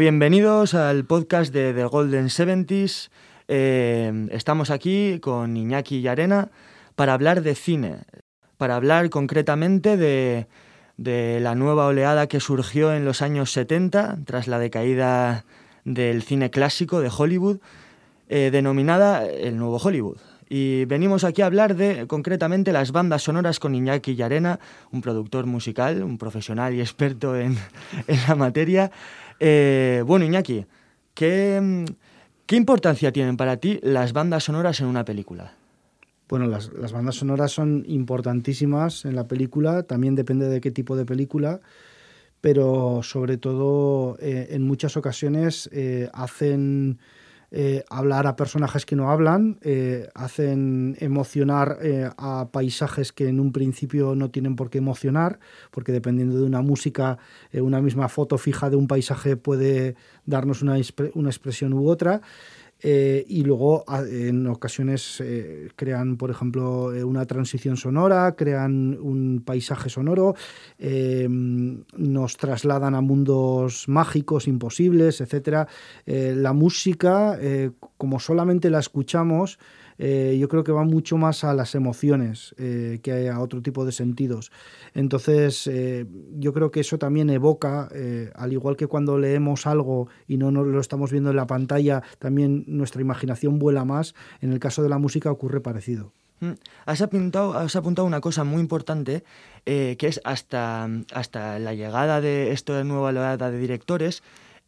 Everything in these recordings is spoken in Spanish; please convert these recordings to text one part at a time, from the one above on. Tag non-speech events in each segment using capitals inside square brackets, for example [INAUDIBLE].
Bienvenidos al podcast de The Golden Seventies. Eh, estamos aquí con Iñaki y Arena para hablar de cine, para hablar concretamente de, la nueva oleada que surgió en los años 70 tras la decaída del cine clásico de Hollywood, eh, denominada el Nuevo Hollywood. Y venimos aquí a hablar de concretamente las bandas sonoras con Iñaki Yarena, un productor musical, un profesional y experto en [LAUGHS] la materia. Eh, bueno, Iñaki, ¿qué, ¿qué, importancia tienen para ti las bandas sonoras en una película? Bueno, las, bandas sonoras son importantísimas en la película, también depende de qué tipo de película, pero sobre todo eh, en muchas ocasiones eh, hacen eh, hablar a personajes que no hablan, eh, hacen emocionar eh, a paisajes que en un principio no tienen por qué emocionar, porque dependiendo de una música, una misma foto fija de un paisaje puede darnos una, una expresión u otra. Eh, y luego en ocasiones eh, crean, por ejemplo, eh, una transición sonora, crean un paisaje sonoro, nos trasladan a mundos mágicos, imposibles, etc. la música, como solamente la escuchamos, eh, yo creo que va mucho más a las emociones eh, que a otro tipo de sentidos. Entonces, eh, yo creo que eso también evoca, al igual que cuando leemos algo y no nos lo estamos viendo en la pantalla, también nuestra imaginación vuela más. En el caso de la música ocurre parecido. Mm. Has apuntado, has apuntado una cosa muy importante, que es hasta, hasta la llegada de esto de nueva oleada de directores,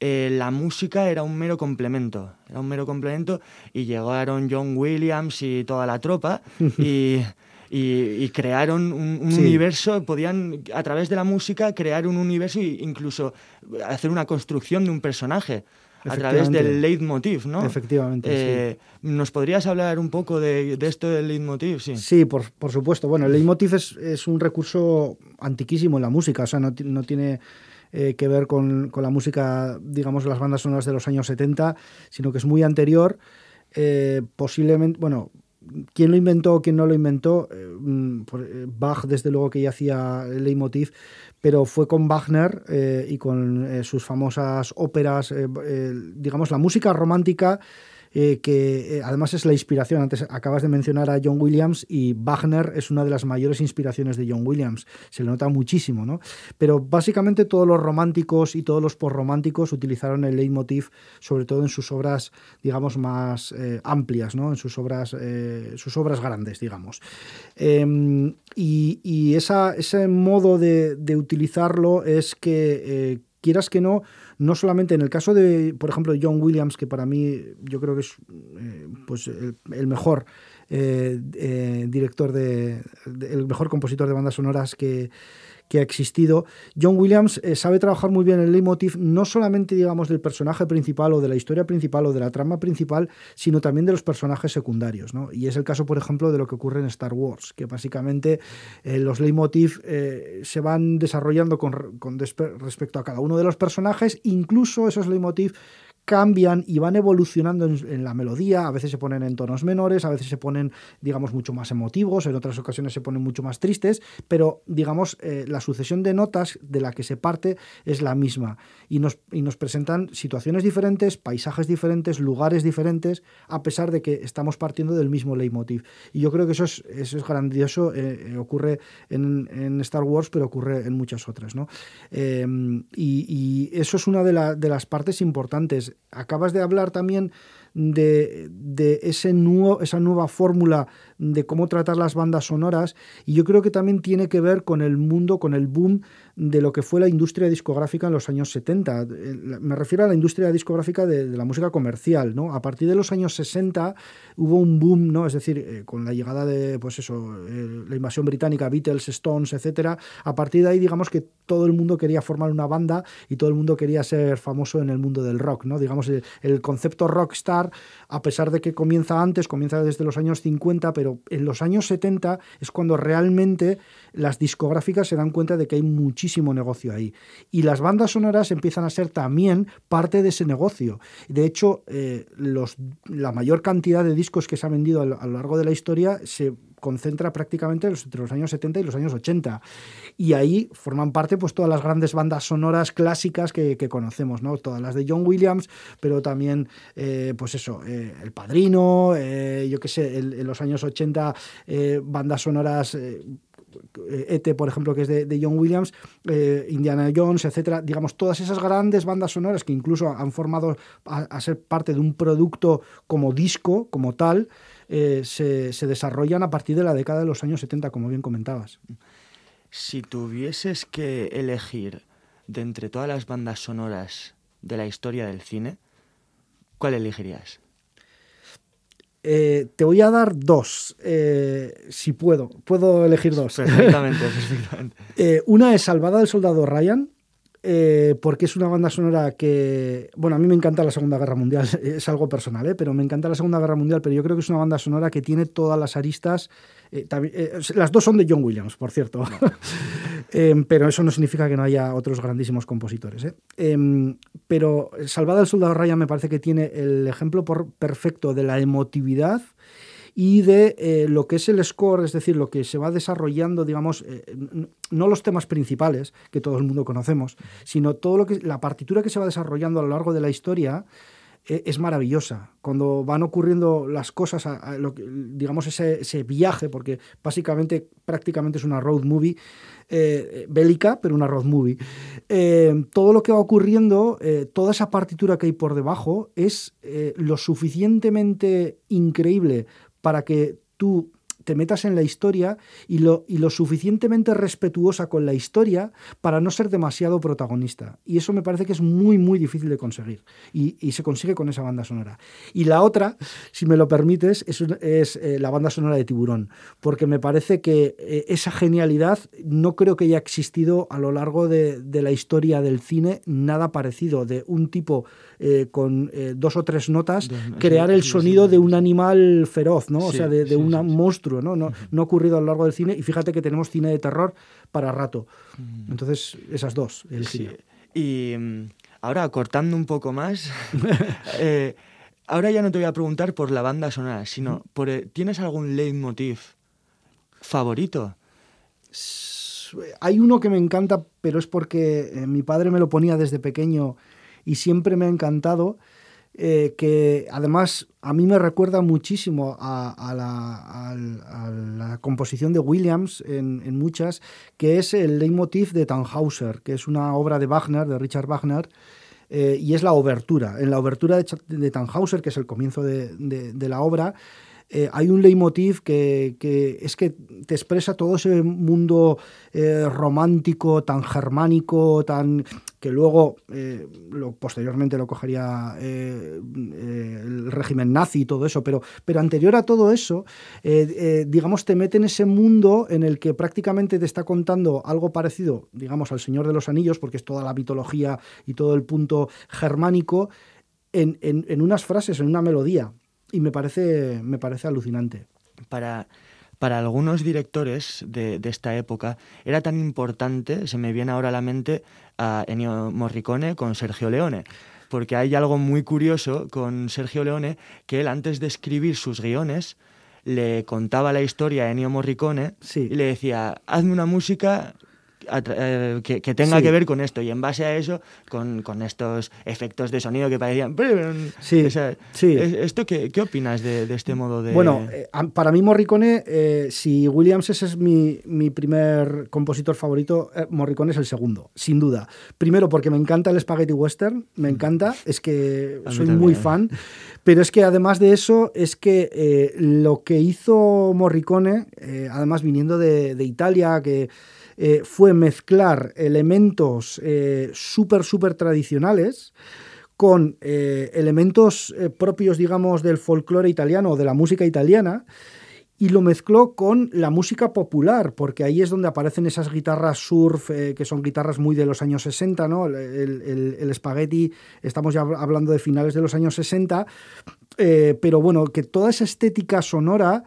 eh, la música era un mero complemento, era un mero complemento y llegaron John Williams y toda la tropa [LAUGHS] y, crearon un, universo, podían a través de la música crear un universo e incluso hacer una construcción de un personaje a través del leitmotiv, ¿no? Efectivamente. Eh, ¿Nos podrías hablar un poco de, esto del leitmotiv? Sí, sí por, supuesto. Bueno, el leitmotiv es, un recurso antiquísimo en la música, o sea, no, no tiene eh, que ver con, la música, digamos, las bandas sonoras de los años 70, sino que es muy anterior. Eh, posiblemente, bueno, quién lo inventó o quién no lo inventó, eh, mm, Bach desde luego que ya hacía el leitmotiv, pero fue con Wagner y con sus famosas óperas, digamos, la música romántica eh, que eh, además es la inspiración. Antes acabas de mencionar a John Williams y Wagner es una de las mayores inspiraciones de John Williams. Se le nota muchísimo, ¿no? Pero básicamente todos los románticos y todos los postrománticos utilizaron el leitmotiv, sobre todo en sus obras, digamos, más eh, amplias, ¿no? En sus obras, sus obras grandes, digamos. Em, y, ese modo de utilizarlo es que quieras que no, no solamente en el caso de, por ejemplo, John Williams, que para mí yo creo que es eh, pues el, mejor eh, eh, director de, el mejor compositor de bandas sonoras que, que ha existido. John Williams eh, sabe trabajar muy bien el leitmotiv, no solamente, digamos, del personaje principal o de la historia principal o de la trama principal, sino también de los personajes secundarios. ¿no? Y es el caso, por ejemplo, de lo que ocurre en Star Wars, que básicamente eh, los leitmotiv eh, se van desarrollando con, con respecto a cada uno de los personajes, incluso esos leitmotiv cambian y van evolucionando en, la melodía, a veces se ponen en tonos menores, a veces se ponen, digamos, mucho más emotivos, en otras ocasiones se ponen mucho más tristes, pero, digamos, eh, la sucesión de notas de la que se parte es la misma y nos, y nos presentan situaciones diferentes, paisajes diferentes, lugares diferentes, a pesar de que estamos partiendo del mismo leitmotiv. Y yo creo que eso es, eso es grandioso, eh, eh, ocurre en, en, Star Wars, pero ocurre en muchas otras, ¿no? y, eso es una de, de las partes importantes acabas de hablar también de, ese nuevo, esa nueva fórmula de cómo tratar las bandas sonoras y yo creo que también tiene que ver con el mundo, con el boom de lo que fue la industria discográfica en los años 70. Me refiero a la industria discográfica de, la música comercial. ¿no? A partir de los años 60 hubo un boom, ¿no? es decir, eh, con la llegada de pues eso, eh, la invasión británica, Beatles, Stones, etc. A partir de ahí, digamos que todo el mundo quería formar una banda y todo el mundo quería ser famoso en el mundo del rock. ¿no? Digamos, el, el concepto rockstar, a pesar de que comienza antes, comienza desde los años 50, pero en los años 70 es cuando realmente las discográficas se dan cuenta de que hay muchísimo negocio ahí. Y las bandas sonoras empiezan a ser también parte de ese negocio. De hecho, eh, los, la mayor cantidad de discos que se ha vendido a lo largo de la historia se concentra prácticamente entre los años 70 y los años 80. Y ahí forman parte pues todas las grandes bandas sonoras clásicas que, conocemos, ¿no? Todas las de John Williams, pero también, eh, pues eso, eh, El Padrino, yo qué sé, en los años 80 bandas sonoras ET, por ejemplo, que es de, John Williams, eh, Indiana Jones, etcétera, digamos, todas esas grandes bandas sonoras que incluso han formado a, ser parte de un producto como disco, como tal, eh, se, se, desarrollan a partir de la década de los años 70, como bien comentabas. Si tuvieses que elegir de entre todas las bandas sonoras de la historia del cine, ¿cuál elegirías? Eh, te voy a dar dos, eh, si puedo. Puedo elegir dos. Perfectamente, [LAUGHS] perfectamente. Una es Salvada del Soldado Ryan, porque es una banda sonora que, bueno, a mí me encanta la Segunda Guerra Mundial, [LAUGHS] es algo personal, pero me encanta la Segunda Guerra Mundial, pero yo creo que es una banda sonora que tiene todas las aristas eh, eh, las dos son de John Williams, por cierto. [LAUGHS] Em, pero eso no significa que no haya otros grandísimos compositores. ¿eh? Em, pero Salvada el Soldado Ryan me parece que tiene el ejemplo perfecto de la emotividad y de lo que es el score, es decir, lo que se va desarrollando, digamos, no los temas principales que todo el mundo conocemos, sino todo lo que la partitura que se va desarrollando a lo largo de la historia e, es maravillosa. Cuando van ocurriendo las cosas, digamos ese, viaje, porque básicamente prácticamente es una road movie eh, bélica, pero una road movie. Eh, todo lo que va ocurriendo, eh, toda esa partitura que hay por debajo, es lo suficientemente increíble para que tú te metas en la historia y lo, y lo suficientemente respetuosa con la historia para no ser demasiado protagonista. Y eso me parece que es muy, muy difícil de conseguir. Y, se consigue con esa banda sonora. Y la otra, si me lo permites, es, es eh, la banda sonora de Tiburón, porque me parece que eh, esa genialidad no creo que haya existido a lo largo de, de la historia del cine nada parecido, de un tipo eh, con dos o tres notas, crear el sonido de un animal feroz, ¿no? o sea, de, un monstruo, ¿no? ¿no? No ha ocurrido a lo largo del cine y fíjate que tenemos cine de terror para rato. Mm. Entonces, esas dos. Y mm, ahora, cortando un poco más, [LAUGHS] eh, ahora ya no te voy a preguntar por la banda sonora, sino por, ¿tienes algún leitmotiv favorito? Hay uno que me encanta, pero es porque mi padre me lo ponía desde pequeño y siempre me ha encantado. Eh, que además a mí me recuerda muchísimo a, la, composición de Williams en, muchas, que es el leitmotiv de Tannhauser, que es una obra de Wagner, de Richard Wagner, eh, y es la obertura. En la obertura de, de Tannhauser, que es el comienzo de, de la obra, eh, hay un leitmotiv que, es que te expresa todo ese mundo eh, romántico, tan germánico, tan que luego eh, posteriormente lo cogería el régimen nazi y todo eso, pero, pero anterior a todo eso, digamos, te mete en ese mundo en el que prácticamente te está contando algo parecido, digamos, al Señor de los Anillos, porque es toda la mitología y todo el punto germánico, en unas frases, en una melodía y me parece, me parece alucinante. Para, para algunos directores de, esta época era tan importante, se me viene ahora a la mente a Ennio Morricone con Sergio Leone, porque hay algo muy curioso con Sergio Leone, que él antes de escribir sus guiones le contaba la historia a Ennio Morricone y le decía, hazme una música eh, que, tenga que ver con esto. Y en base a eso con, con estos efectos de sonido que parecían sí, sí. esto qué, qué opinas de, de, este modo de bueno eh, para mí Morricone eh, si Williams es mi, mi primer compositor favorito Morricone es el segundo sin duda. Primero porque me encanta el spaghetti western me mm. encanta es que soy muy fan pero es que además de eso es que lo que hizo Morricone además viniendo de, de Italia que eh, fue mezclar elementos eh, súper, súper tradicionales con eh, elementos propios, digamos, del folclore italiano o de la música italiana, y lo mezcló con la música popular, porque ahí es donde aparecen esas guitarras surf, que son guitarras muy de los años 60, ¿no? El, el, spaghetti, estamos ya hablando de finales de los años 60, pero bueno, que toda esa estética sonora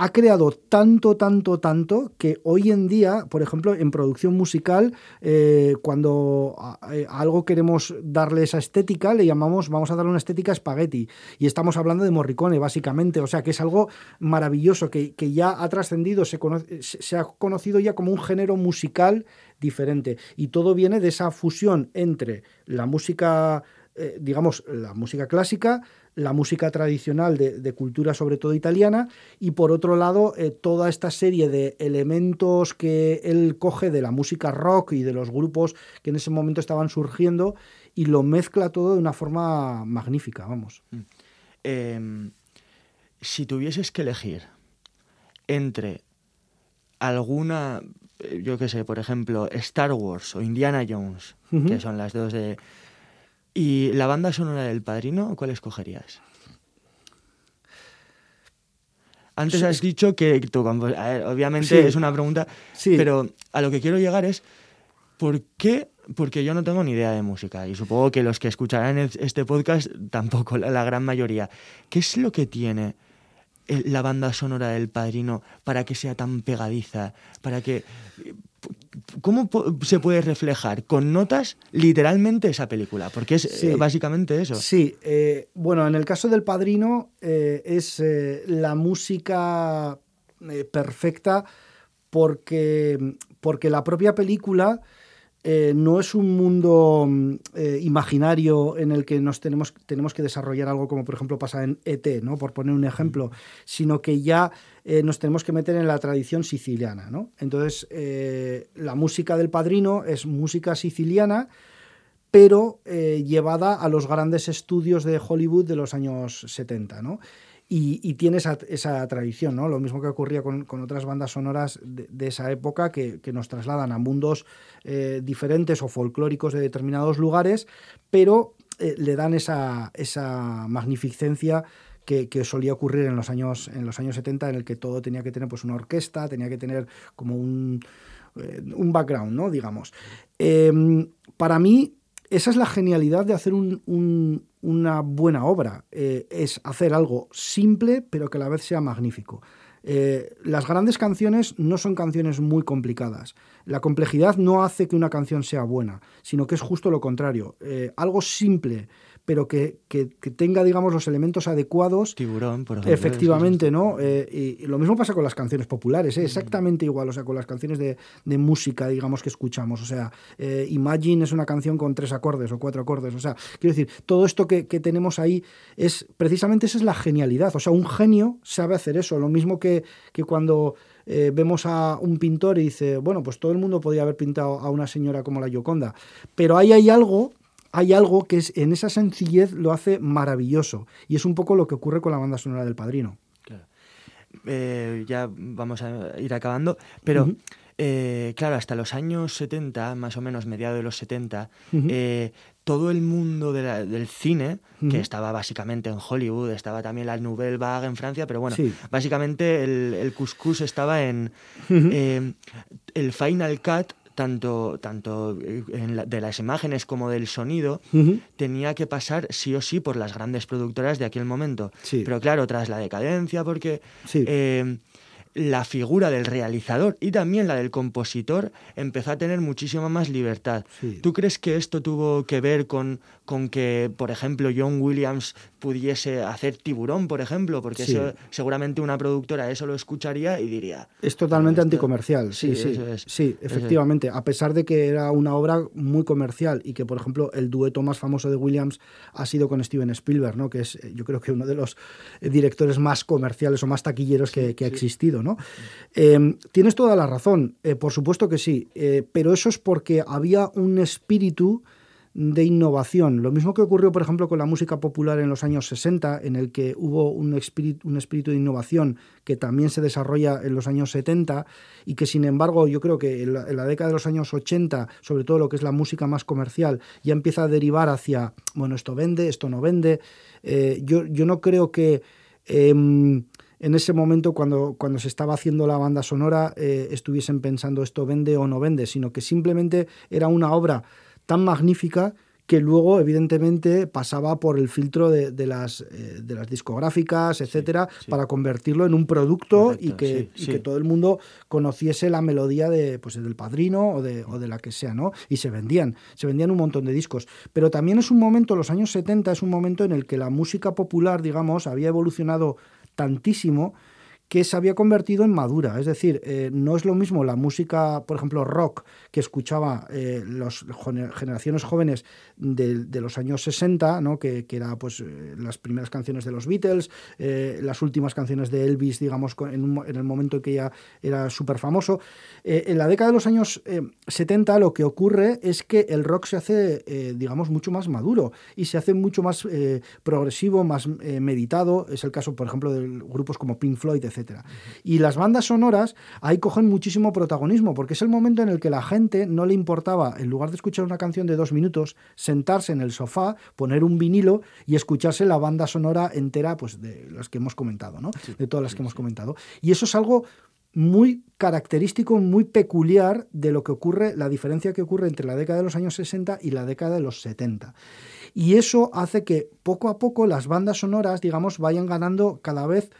ha creado tanto, tanto, tanto que hoy en día, por ejemplo, en producción musical, eh, cuando a, algo queremos darle esa estética, le llamamos, vamos a darle una estética espagueti. Y estamos hablando de Morricone, básicamente. O sea, que es algo maravilloso, que, ya ha trascendido, se, se ha conocido ya como un género musical diferente. Y todo viene de esa fusión entre la música, eh, digamos, la música clásica, la música tradicional de, cultura sobre todo italiana y por otro lado eh, toda esta serie de elementos que él coge de la música rock y de los grupos que en ese momento estaban surgiendo y lo mezcla todo de una forma magnífica, vamos. Mm. Em, si tuvieses que elegir entre alguna, eh, yo qué sé, por ejemplo, Star Wars o Indiana Jones, que son las dos de ¿Y la banda sonora del padrino, cuál escogerías? Antes has dicho que tú, obviamente es una pregunta, pero a lo que quiero llegar es, ¿por qué? Porque yo no tengo ni idea de música y supongo que los que escucharán este podcast tampoco, la gran mayoría. ¿Qué es lo que tiene la banda sonora del padrino para que sea tan pegadiza? Para que ¿Cómo se puede reflejar con notas literalmente esa película? Porque es eh, básicamente eso. Sí, eh, bueno, en el caso del padrino eh, es la música perfecta porque, porque la propia película eh, no es un mundo mm, eh, imaginario en el que nos tenemos, tenemos que desarrollar algo como por ejemplo pasa en ET, ¿no? por poner un ejemplo, sino que ya eh, nos tenemos que meter en la tradición siciliana. ¿no? Entonces, la música del padrino es música siciliana, pero llevada a los grandes estudios de Hollywood de los años 70. ¿no? Y, tiene esa, tradición, ¿no? Lo mismo que ocurría con, otras bandas sonoras de, esa época que, nos trasladan a mundos eh, diferentes o folclóricos de determinados lugares, pero eh, le dan esa, magnificencia que, solía ocurrir en los, años, en los años 70, en el que todo tenía que tener pues, una orquesta, tenía que tener como un, eh, un background, ¿no? digamos. Em, para mí, esa es la genialidad de hacer una buena obra, eh, es hacer algo simple pero que a la vez sea magnífico. Eh, las grandes canciones no son canciones muy complicadas. La complejidad no hace que una canción sea buena, sino que es justo lo contrario. Eh, algo simple, pero que, tenga, digamos, los elementos adecuados. Tiburón, por ejemplo. Efectivamente, ¿no? Eh, y, lo mismo pasa con las canciones populares, ¿eh? exactamente igual, o sea, con las canciones de, música, digamos, que escuchamos. O sea, eh, Imagine es una canción con tres acordes o cuatro acordes. O sea, quiero decir, todo esto que, tenemos ahí es, precisamente esa es la genialidad. O sea, un genio sabe hacer eso. Lo mismo que, que cuando... vemos a un pintor y dice, bueno, pues todo el mundo podría haber pintado a una señora como la Gioconda, pero ahí hay algo hay algo que es, en esa sencillez lo hace maravilloso. Y es un poco lo que ocurre con la banda sonora del Padrino. Claro. Eh, ya vamos a ir acabando, pero eh, claro, hasta los años 70, más o menos mediados de los 70, eh, todo el mundo del cine, que estaba básicamente en Hollywood, estaba también la Nouvelle Vague en Francia, pero bueno, básicamente el, el couscous estaba en el Final Cut tanto, tanto eh, de las imágenes como del sonido, tenía que pasar sí o sí por las grandes productoras de aquel momento. Pero claro, tras la decadencia, porque eh, la figura del realizador y también la del compositor empezó a tener muchísima más libertad. ¿Tú crees que esto tuvo que ver con, con que, por ejemplo, John Williams pudiese hacer tiburón, por ejemplo? Porque seguramente una productora eso lo escucharía y diría... Es totalmente anticomercial, sí, sí. Sí, efectivamente. A pesar de que era una obra muy comercial y que, por ejemplo, el dueto más famoso de Williams ha sido con Steven Spielberg, ¿no? que es eh, yo creo que uno de los eh, directores más comerciales o más taquilleros que, que ha existido. ¿no? Em, tienes toda la razón, eh, por supuesto que sí, eh, pero eso es porque había un espíritu de innovación. Lo mismo que ocurrió, por ejemplo, con la música popular en los años 60, en el que hubo un espíritu, un espíritu de innovación que también se desarrolla en los años 70 y que, sin embargo, yo creo que en la, década de los años 80, sobre todo lo que es la música más comercial, ya empieza a derivar hacia, bueno, esto vende, esto no vende. Eh, yo, no creo que... Em, en ese momento, cuando, cuando se estaba haciendo la banda sonora, eh, estuviesen pensando esto vende o no vende, sino que simplemente era una obra tan magnífica que luego, evidentemente, pasaba por el filtro de, las, eh, de las discográficas, etcétera, para convertirlo en un producto y, que, que, todo el mundo conociese la melodía de, pues, del padrino o de, o de la que sea, ¿no? Y se vendían, se vendían un montón de discos. Pero también es un momento, los años 70 es un momento en el que la música popular, digamos, había evolucionado tantísimo que se había convertido en madura. Es decir, eh, no es lo mismo la música, por ejemplo, rock, que escuchaba eh, las generaciones jóvenes de, los años 60, ¿no? que, que era pues, eh, las primeras canciones de los Beatles, las últimas canciones de Elvis, digamos, en, el momento en que ya era súper famoso. en la década de los años 70 lo que ocurre es que el rock se hace, digamos, mucho más maduro y se hace mucho más progresivo, más meditado. Es el caso, por ejemplo, de grupos como Pink Floyd, etc. Y las bandas sonoras ahí cogen muchísimo protagonismo, porque es el momento en el que la gente no le importaba, en lugar de escuchar una canción de dos minutos, sentarse en el sofá, poner un vinilo y escucharse la banda sonora entera, pues de las que hemos comentado, ¿no? de todas las que hemos comentado. Y eso es algo muy característico, muy peculiar de lo que ocurre, la diferencia que ocurre entre la década de los años 60 y la década de los 70. Y eso hace que poco a poco las bandas sonoras, digamos, vayan ganando cada vez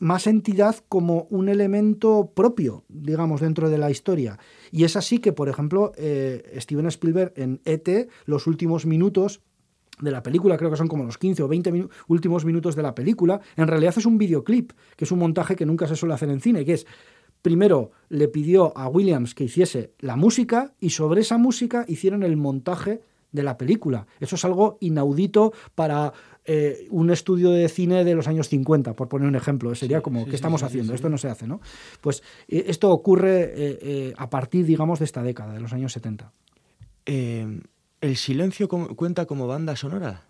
más entidad como un elemento propio, digamos, dentro de la historia. Y es así que, por ejemplo, eh, Steven Spielberg en ET, los últimos minutos de la película, creo que son como los 15 o 20 últimos minutos de la película, en realidad es un videoclip, que es un montaje que nunca se suele hacer en cine, que es, primero le pidió a Williams que hiciese la música y sobre esa música hicieron el montaje de la película. Eso es algo inaudito para eh, un estudio de cine de los años 50, por poner un ejemplo. Sería como, ¿qué estamos haciendo? Esto no se hace, ¿no? Pues eh, esto ocurre eh, a partir, digamos, de esta década, de los años 70. ¿El silencio cuenta como banda sonora?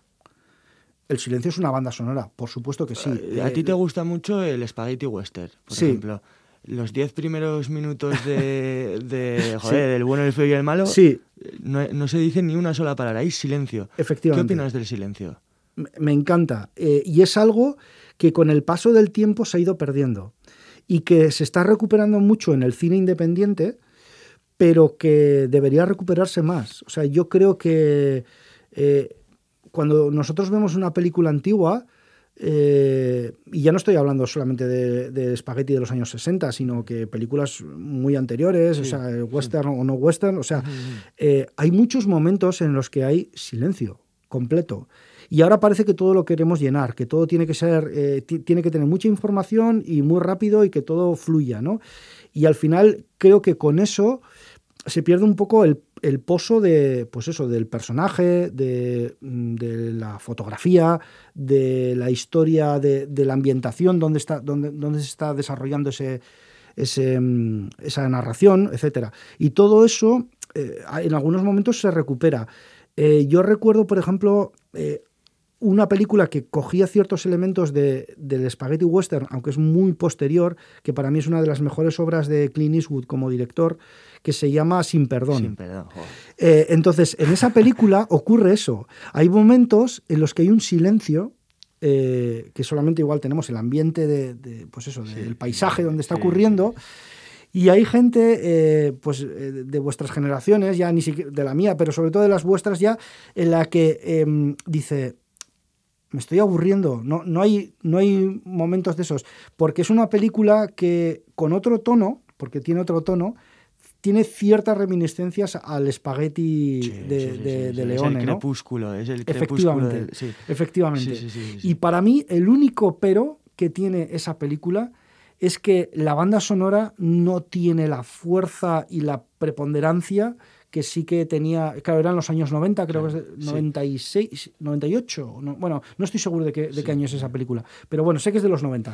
El silencio es una banda sonora, por supuesto que sí. ¿A ti te gusta mucho el Spaghetti Western, por ejemplo? Los diez primeros minutos de, [LAUGHS] del bueno, el feo y el malo, sí. no, no, se dice ni una sola palabra, hay silencio. Efectivamente. ¿Qué opinas del silencio? me encanta. Eh, y es algo que con el paso del tiempo se ha ido perdiendo y que se está recuperando mucho en el cine independiente, pero que debería recuperarse más. O sea, yo creo que eh, cuando nosotros vemos una película antigua, eh, y ya no estoy hablando solamente de, de Spaghetti de los años 60, sino que películas muy anteriores, o sea, western o no western, o sea, hay muchos momentos en los que hay silencio completo. Y ahora parece que todo lo queremos llenar, que todo tiene que ser, eh, tiene que tener mucha información y muy rápido y que todo fluya, ¿no? Y al final creo que con eso se pierde un poco el, pozo de, pues eso, del personaje, de, la fotografía, de la historia, de, la ambientación, donde, está, donde, donde se está desarrollando ese, mm, esa narración, etc. Y todo eso eh, en algunos momentos se recupera. Eh, yo recuerdo, por ejemplo, una película que cogía ciertos elementos de, del spaghetti western, aunque es muy posterior, que para mí es una de las mejores obras de Clint Eastwood como director, que se llama Sin Perdón. Sin perdón eh, entonces, en esa película [LAUGHS] ocurre eso. Hay momentos en los que hay un silencio. Eh, que solamente igual tenemos el ambiente de, pues eso, del paisaje donde está ocurriendo. Y hay gente, eh, pues, de vuestras generaciones, ya ni siquiera de la mía, pero sobre todo de las vuestras ya, en la que em, dice, me estoy aburriendo, no, no, hay, no hay momentos de esos, porque es una película que con otro tono, porque tiene otro tono, tiene ciertas reminiscencias al espagueti de, de, Leone. Es el crepúsculo, es el crepúsculo. Efectivamente. efectivamente. Y para mí, el único pero que tiene esa película es que la banda sonora no tiene la fuerza y la preponderancia que sí que tenía, claro, eran los años 90, creo que es 96, 98, bueno, no estoy seguro de qué año es esa película, pero bueno, sé que es de los 90.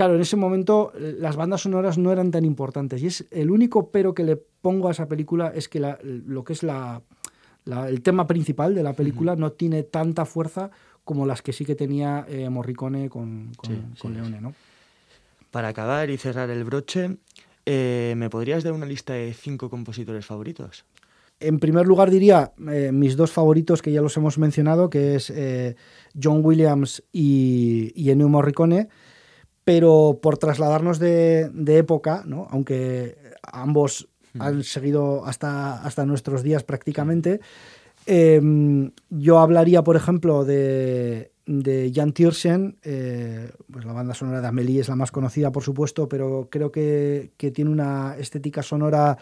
Claro, en ese momento eh, las bandas sonoras no eran tan importantes y es el único pero que le pongo a esa película es que lo que es la, el tema principal de la película no tiene tanta fuerza como las que sí que tenía eh, Morricone con, con, Leone, ¿no? Para acabar y cerrar el broche, eh, ¿Me podrías dar una lista de cinco compositores favoritos? En primer lugar diría eh, mis dos favoritos que ya los hemos mencionado, que es John Williams y, Ennio Morricone, pero por trasladarnos de, época, ¿no? aunque ambos han seguido hasta, hasta nuestros días prácticamente, Em, yo hablaría, por ejemplo, de, de Jan Tiersen, eh, pues la banda sonora de Amelie es la más conocida, por supuesto, pero creo que, que tiene una estética sonora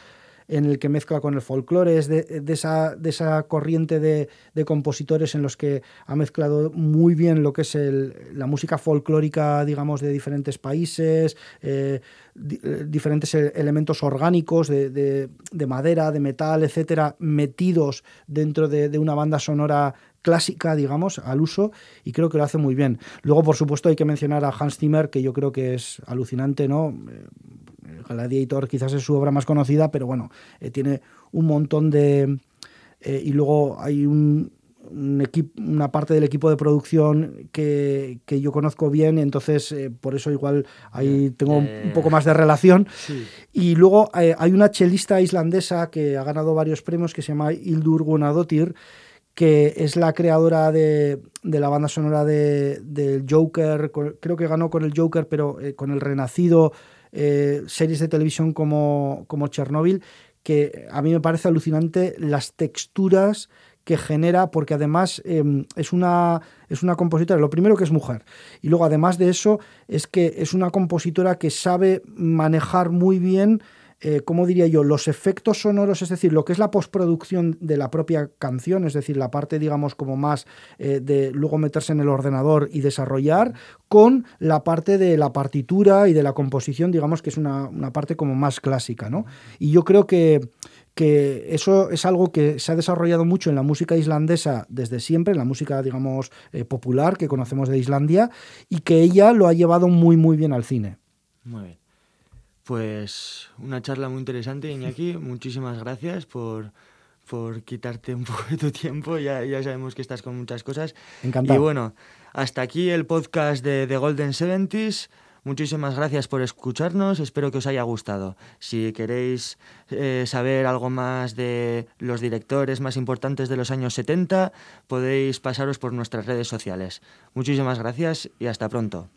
en el que mezcla con el folclore, es de, esa, de esa, corriente de, compositores en los que ha mezclado muy bien lo que es la música folclórica, digamos, de diferentes países, eh, eh, diferentes e, elementos orgánicos de, madera, de metal, etcétera, metidos dentro de, una banda sonora clásica, digamos, al uso, y creo que lo hace muy bien. Luego, por supuesto, hay que mencionar a Hans Zimmer, que yo creo que es alucinante, ¿no? Gladiator quizás es su obra más conocida, pero bueno, eh, tiene un montón de... Eh, y luego hay un, equipo, una parte del equipo de producción que, yo conozco bien, entonces eh, por eso igual ahí tengo un poco más de relación. Y luego hay una chelista islandesa que ha ganado varios premios que se llama Hildur Gunnadóttir, que es la creadora de, la banda sonora del Joker, creo que ganó con el Joker, pero con el Renacido eh, series de televisión como, como Chernobyl, que a mí me parece alucinante las texturas que genera, porque además em, es, una, es una compositora, lo primero que es mujer, y luego además de eso es que es una compositora que sabe manejar muy bien eh, ¿cómo diría yo?, los efectos sonoros, es decir, lo que es la postproducción de la propia canción, es decir, la parte, digamos, como más eh, de luego meterse en el ordenador y desarrollar, con la parte de la partitura y de la composición, digamos, que es una, parte como más clásica, ¿no? Y yo creo que que eso es algo que se ha desarrollado mucho en la música islandesa desde siempre, en la música, digamos, eh, popular que conocemos de Islandia, y que ella lo ha llevado muy, muy bien al cine. Muy bien. Pues una charla muy interesante, Iñaki. [LAUGHS] Muchísimas gracias por, por quitarte un [LAUGHS] poco de tu tiempo. Ya, ya sabemos que estás con muchas cosas. Encantado. Y bueno, hasta aquí el podcast de The Golden Seventies. Muchísimas gracias por escucharnos, espero que os haya gustado. Si queréis eh, saber algo más de los directores más importantes de los años 70, podéis pasaros por nuestras redes sociales. Muchísimas gracias y hasta pronto.